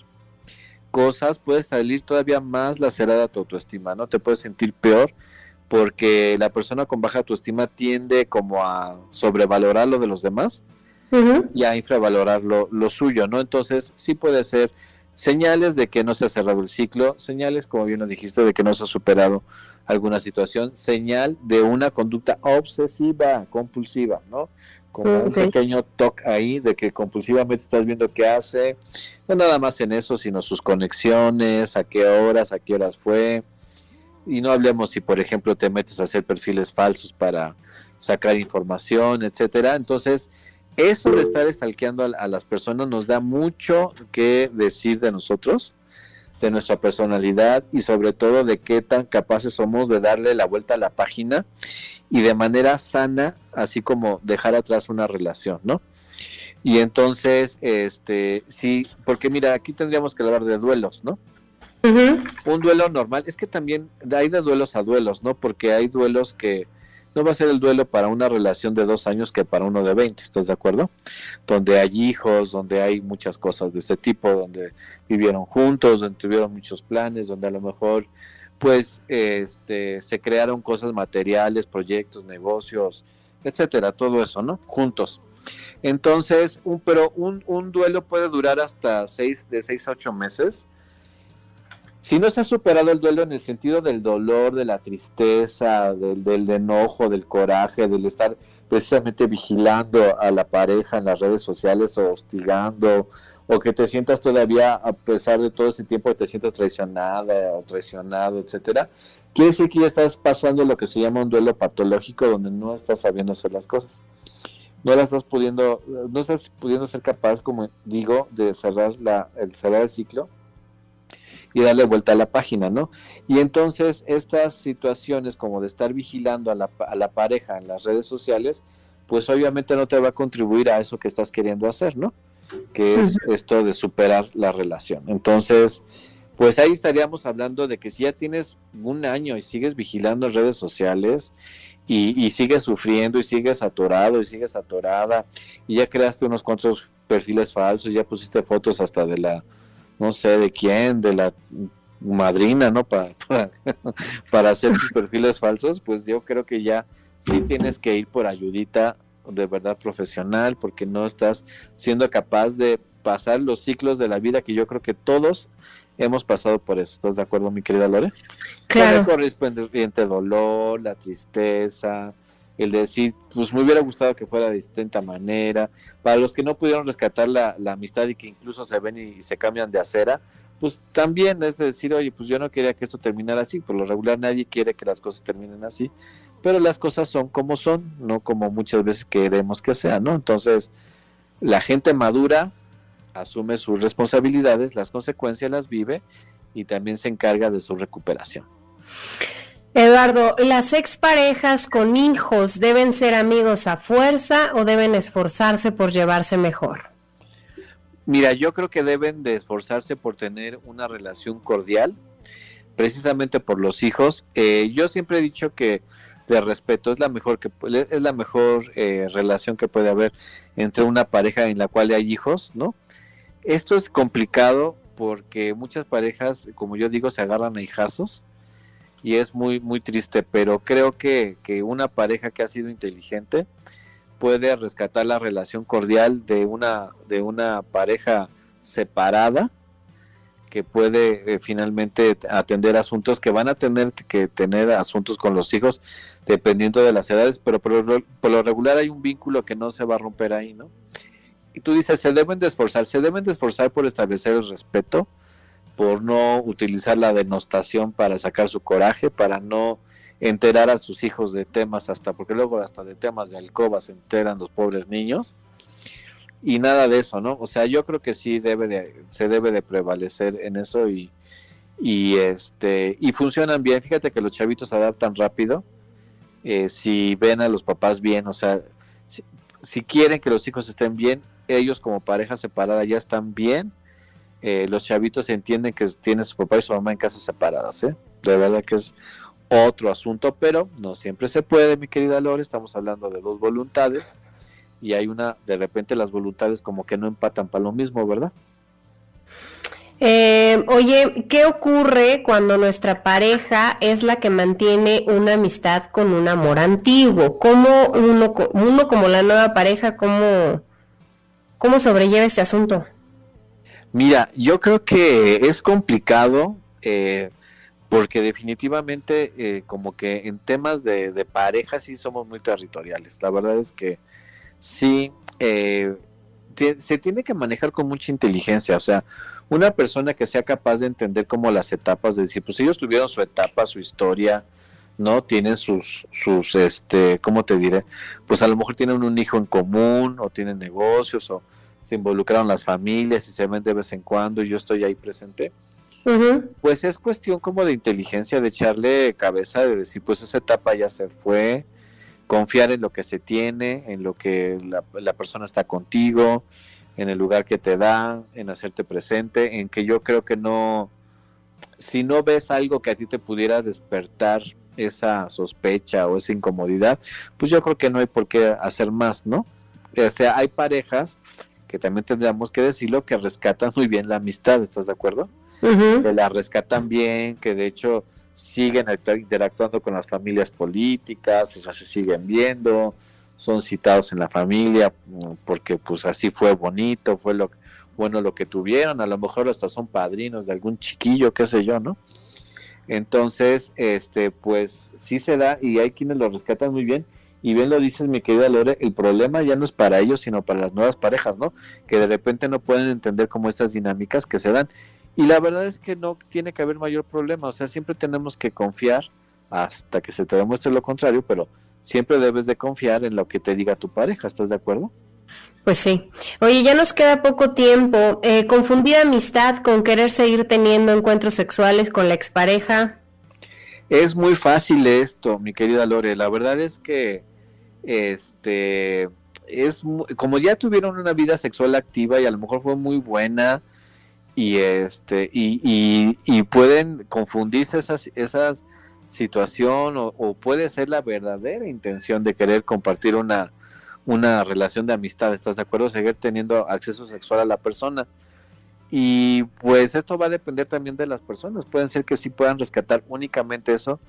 cosas, puedes salir todavía más lacerada tu autoestima, ¿no? Te puedes sentir peor porque la persona con baja autoestima tiende como a sobrevalorar lo de los demás y a infravalorar lo, lo, suyo, ¿no? Entonces sí puede ser señales de que no se ha cerrado el ciclo, señales, como bien lo dijiste, de que no se ha superado alguna situación, señal de una conducta obsesiva, compulsiva, ¿no? Como un pequeño toque ahí de que compulsivamente estás viendo qué hace, no nada más en eso, sino sus conexiones, a qué horas, a qué horas fue, y no hablemos si por ejemplo te metes a hacer perfiles falsos para sacar información, etcétera, entonces eso de estar estalqueando a, las personas nos da mucho que decir de nosotros, de nuestra personalidad y sobre todo de qué tan capaces somos de darle la vuelta a la página y de manera sana, así como dejar atrás una relación, ¿no? Y entonces, este, sí, porque mira, aquí tendríamos que hablar de duelos, ¿no? Un duelo normal, es que también hay de duelos a duelos, ¿no? Porque hay duelos que no va a ser el duelo para una relación de dos años que para uno de 20, ¿estás de acuerdo? Donde hay hijos, donde hay muchas cosas de este tipo, donde vivieron juntos, donde tuvieron muchos planes, donde a lo mejor pues este, se crearon cosas materiales, proyectos, negocios, etcétera, todo eso, ¿no? Juntos. Entonces, un, pero un, un duelo puede durar hasta seis, de seis a ocho meses. Si no se ha superado el duelo en el sentido del dolor, de la tristeza, del, del enojo, del coraje, del estar precisamente vigilando a la pareja en las redes sociales o hostigando o que te sientas todavía, a pesar de todo ese tiempo, te sientas traicionada o traicionado, etcétera, quiere decir que ya estás pasando lo que se llama un duelo patológico donde no estás sabiendo hacer las cosas. No las estás pudiendo, no estás pudiendo ser capaz, como digo, de cerrar la, el cerrar el ciclo y darle vuelta a la página, ¿no? Y entonces estas situaciones como de estar vigilando a la, a la pareja en las redes sociales, pues obviamente no te va a contribuir a eso que estás queriendo hacer, ¿no? Que es esto de superar la relación. Entonces, pues ahí estaríamos hablando de que si ya tienes un año y sigues vigilando redes sociales y, y, sigues sufriendo y sigues atorado y sigues atorada y ya creaste unos cuantos perfiles falsos, ya pusiste fotos hasta de la, no sé de quién, de la madrina, ¿no? Para, para, para hacer tus perfiles falsos, pues yo creo que ya sí tienes que ir por ayudita de verdad profesional porque no estás siendo capaz de pasar los ciclos de la vida que yo creo que todos hemos pasado por eso. ¿Estás de acuerdo, mi querida Lore? Claro. El correspondiente dolor, la tristeza, el decir, pues me hubiera gustado que fuera de distinta manera. Para los que no pudieron rescatar la, amistad y que incluso se ven y, y, se cambian de acera, pues también es decir, oye, pues yo no quería que esto terminara así. Por lo regular nadie quiere que las cosas terminen así pero las cosas son como son, no como muchas veces queremos que sean, ¿no? Entonces, la gente madura asume sus responsabilidades, las consecuencias las vive y también se encarga de su recuperación. Eduardo, ¿las exparejas con hijos deben ser amigos a fuerza o deben esforzarse por llevarse mejor? Mira, yo creo que deben de esforzarse por tener una relación cordial, precisamente por los hijos. Eh, yo siempre he dicho que de respeto es la mejor que es la mejor eh, relación que puede haber entre una pareja en la cual hay hijos no esto es complicado porque muchas parejas como yo digo se agarran a hijazos y es muy muy triste pero creo que, que una pareja que ha sido inteligente puede rescatar la relación cordial de una de una pareja separada que puede eh, finalmente atender asuntos que van a tener que tener asuntos con los hijos dependiendo de las edades, pero por lo, por lo, regular hay un vínculo que no se va a romper ahí, ¿no? Y tú dices, se deben de esforzar, se deben de esforzar por establecer el respeto, por no utilizar la denostación para sacar su coraje, para no enterar a sus hijos de temas hasta, porque luego hasta de temas de alcoba se enteran los pobres niños y nada de eso, ¿no? O sea, yo creo que sí debe de, se debe de prevalecer en eso y, y este, y funcionan bien. Fíjate que los chavitos se adaptan rápido, eh, si ven a los papás bien, o sea, si, si, quieren que los hijos estén bien, ellos como pareja separada ya están bien, eh, los chavitos entienden que tienen su papá y su mamá en casas separadas, ¿eh? De verdad que es otro asunto, pero no siempre se puede, mi querida Lore, estamos hablando de dos voluntades y hay una, de repente las voluntades como que no empatan para lo mismo, ¿verdad? Eh, oye, ¿qué ocurre cuando nuestra pareja es la que mantiene una amistad con un amor antiguo? ¿Cómo uno, uno como la nueva pareja, cómo, cómo sobrelleva este asunto? Mira, yo creo que es complicado eh, porque definitivamente eh, como que en temas de, de pareja sí somos muy territoriales. La verdad es que sí eh, se tiene que manejar con mucha inteligencia, o sea, una persona que sea capaz de entender como las etapas, de decir, pues ellos tuvieron su etapa, su historia, ¿no? Tienen sus, sus, este, ¿cómo te diré? Pues a lo mejor tienen un hijo en común, o tienen negocios, o se involucraron las familias y se ven de vez en cuando y yo estoy ahí presente. Uh -huh. Pues es cuestión como de inteligencia, de echarle cabeza, de decir, pues esa etapa ya se fue, confiar en lo que se tiene, en lo que la, la, persona está contigo, en el lugar que te da, en hacerte presente, en que yo creo que no, si no ves algo que a ti te pudiera despertar esa sospecha o esa incomodidad, pues yo creo que no hay por qué hacer más, ¿no? O sea, hay parejas que también tendríamos que decirlo que rescatan muy bien la amistad, ¿estás de acuerdo? Uh -huh. Que la rescatan bien, que de hecho siguen interactuando con las familias políticas, o sea, se siguen viendo, son citados en la familia porque pues así fue bonito, fue lo bueno lo que tuvieron, a lo mejor hasta son padrinos de algún chiquillo, qué sé yo, ¿no? Entonces, este, pues sí se da y hay quienes lo rescatan muy bien Y bien lo dices, mi querida Lore, el problema ya no es para ellos, sino para las nuevas parejas, ¿no? Que de repente no pueden entender como estas dinámicas que se dan. Y la verdad es que no tiene que haber mayor problema, o sea, siempre tenemos que confiar hasta que se te demuestre lo contrario, pero siempre debes de confiar en lo que te diga tu pareja, ¿estás de acuerdo? Pues sí. Oye, ya nos queda poco tiempo. Eh, confundir amistad con querer seguir teniendo encuentros sexuales con la expareja. Es muy fácil esto, mi querida Lore. La verdad es que este es como ya tuvieron una vida sexual activa y a lo mejor fue muy buena y este y, pueden confundirse esas esas situación o, puede ser la verdadera intención de querer compartir una una relación de amistad, ¿estás de acuerdo? Seguir teniendo acceso sexual a la persona. Y pues esto va a depender también de las personas. Pueden ser que sí puedan rescatar únicamente eso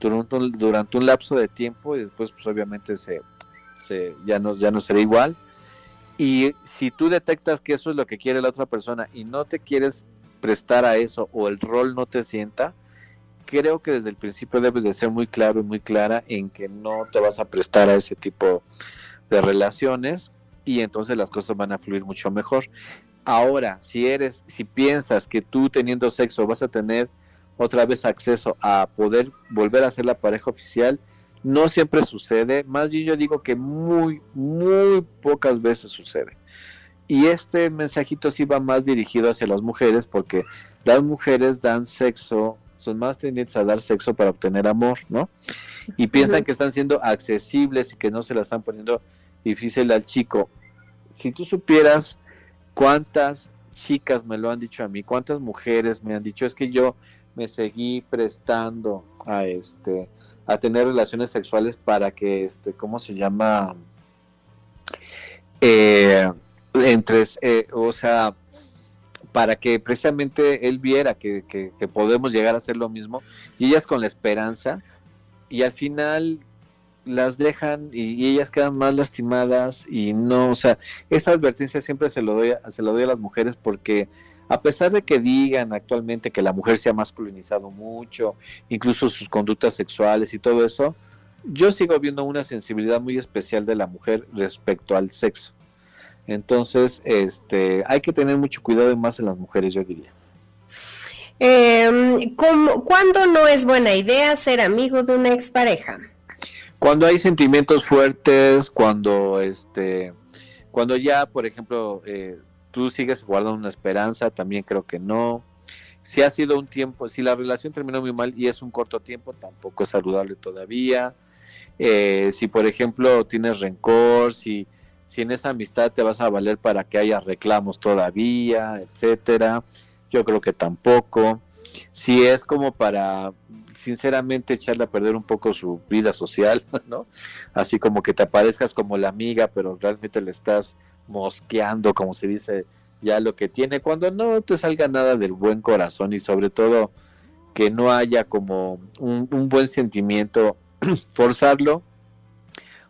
durante un, durante un lapso de tiempo y después pues obviamente se, ya, no, ya no será igual. Y si tú detectas que eso es lo que quiere la otra persona y no te quieres prestar a eso o el rol no te sienta, creo que desde el principio debes de ser muy claro y muy clara en que no te vas a prestar a ese tipo de relaciones y entonces las cosas van a fluir mucho mejor. Ahora, si eres, si piensas que tú teniendo sexo vas a tener otra vez acceso a poder volver a ser la pareja oficial, no siempre sucede, más bien yo digo que muy, muy pocas veces sucede. Y este mensajito sí va más dirigido hacia las mujeres porque las mujeres dan sexo, son más tendientes a dar sexo para obtener amor, ¿no? Y piensan que están siendo accesibles y que no se la están poniendo difícil al chico. Si tú supieras cuántas chicas me lo han dicho a mí, cuántas mujeres me han dicho, es que yo me seguí prestando a este a tener relaciones sexuales para que este cómo se llama eh, entre eh, o sea para que precisamente él viera que, que, podemos llegar a hacer lo mismo y ellas con la esperanza y al final las dejan y, ellas quedan más lastimadas y no, o sea, esta advertencia siempre se lo doy, se lo doy a las mujeres porque a pesar de que digan actualmente que la mujer se ha masculinizado mucho, incluso sus conductas sexuales y todo eso, yo sigo viendo una sensibilidad muy especial de la mujer respecto al sexo. Entonces, este, hay que tener mucho cuidado más en las mujeres, yo diría. Eh, ¿Cuándo no es buena idea ser amigo de una expareja? Cuando hay sentimientos fuertes, cuando este, cuando ya, por ejemplo, eh, tú sigues guardando una esperanza, también creo que no. Si ha sido un tiempo, si la relación terminó muy mal y es un corto tiempo, tampoco es saludable todavía. Eh, si, por ejemplo, tienes rencor, si, si en esa amistad te vas a valer para que haya reclamos todavía, etcétera, yo creo que tampoco. Si es como para sinceramente echarle a perder un poco su vida social, ¿no? Así como que te aparezcas como la amiga, pero realmente le estás mosqueando, como se dice, ya lo que tiene, cuando no te salga nada del buen corazón y sobre todo que no haya como un, buen sentimiento, forzarlo,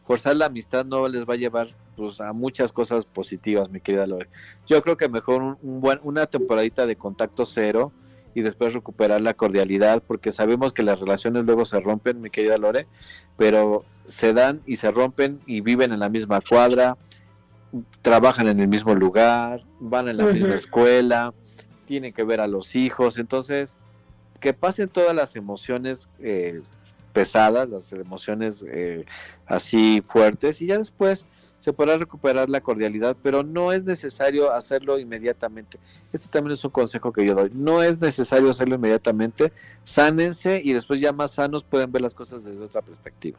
forzar la amistad no les va a llevar pues, a muchas cosas positivas, mi querida Lore. Yo creo que mejor un, buen, una temporadita de contacto cero, y después recuperar la cordialidad, porque sabemos que las relaciones luego se rompen, mi querida Lore, pero se dan y se rompen y viven en la misma cuadra, trabajan en el mismo lugar, van en la misma escuela, tienen que ver a los hijos, entonces que pasen todas las emociones eh, pesadas, las emociones eh, así fuertes y ya después se podrá recuperar la cordialidad, pero no es necesario hacerlo inmediatamente. Este también es un consejo que yo doy. No es necesario hacerlo inmediatamente. Sánense y después ya más sanos pueden ver las cosas desde otra perspectiva.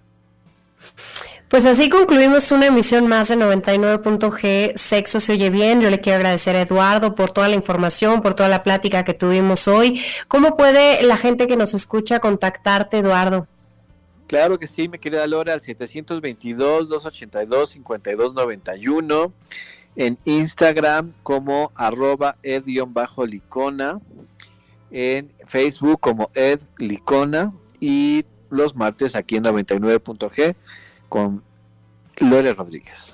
Pues así concluimos una emisión más de 99.g Sexo se oye bien. Yo le quiero agradecer a Eduardo por toda la información, por toda la plática que tuvimos hoy. ¿Cómo puede la gente que nos escucha contactarte, Eduardo? Claro que sí, mi querida Lora, al 722-282-5291, en Instagram como arroba ed-licona, en Facebook como ed-licona y los martes aquí en 99.g con Lore Rodríguez.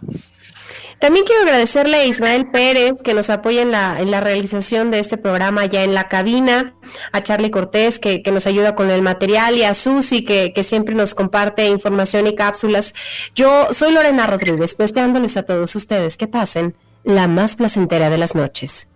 También quiero agradecerle a Ismael Pérez que nos apoya en la, en la realización de este programa ya en la cabina, a Charlie Cortés que, nos ayuda con el material y a Susi que, que siempre nos comparte información y cápsulas. Yo soy Lorena Rodríguez, deseándoles a todos ustedes que pasen la más placentera de las noches.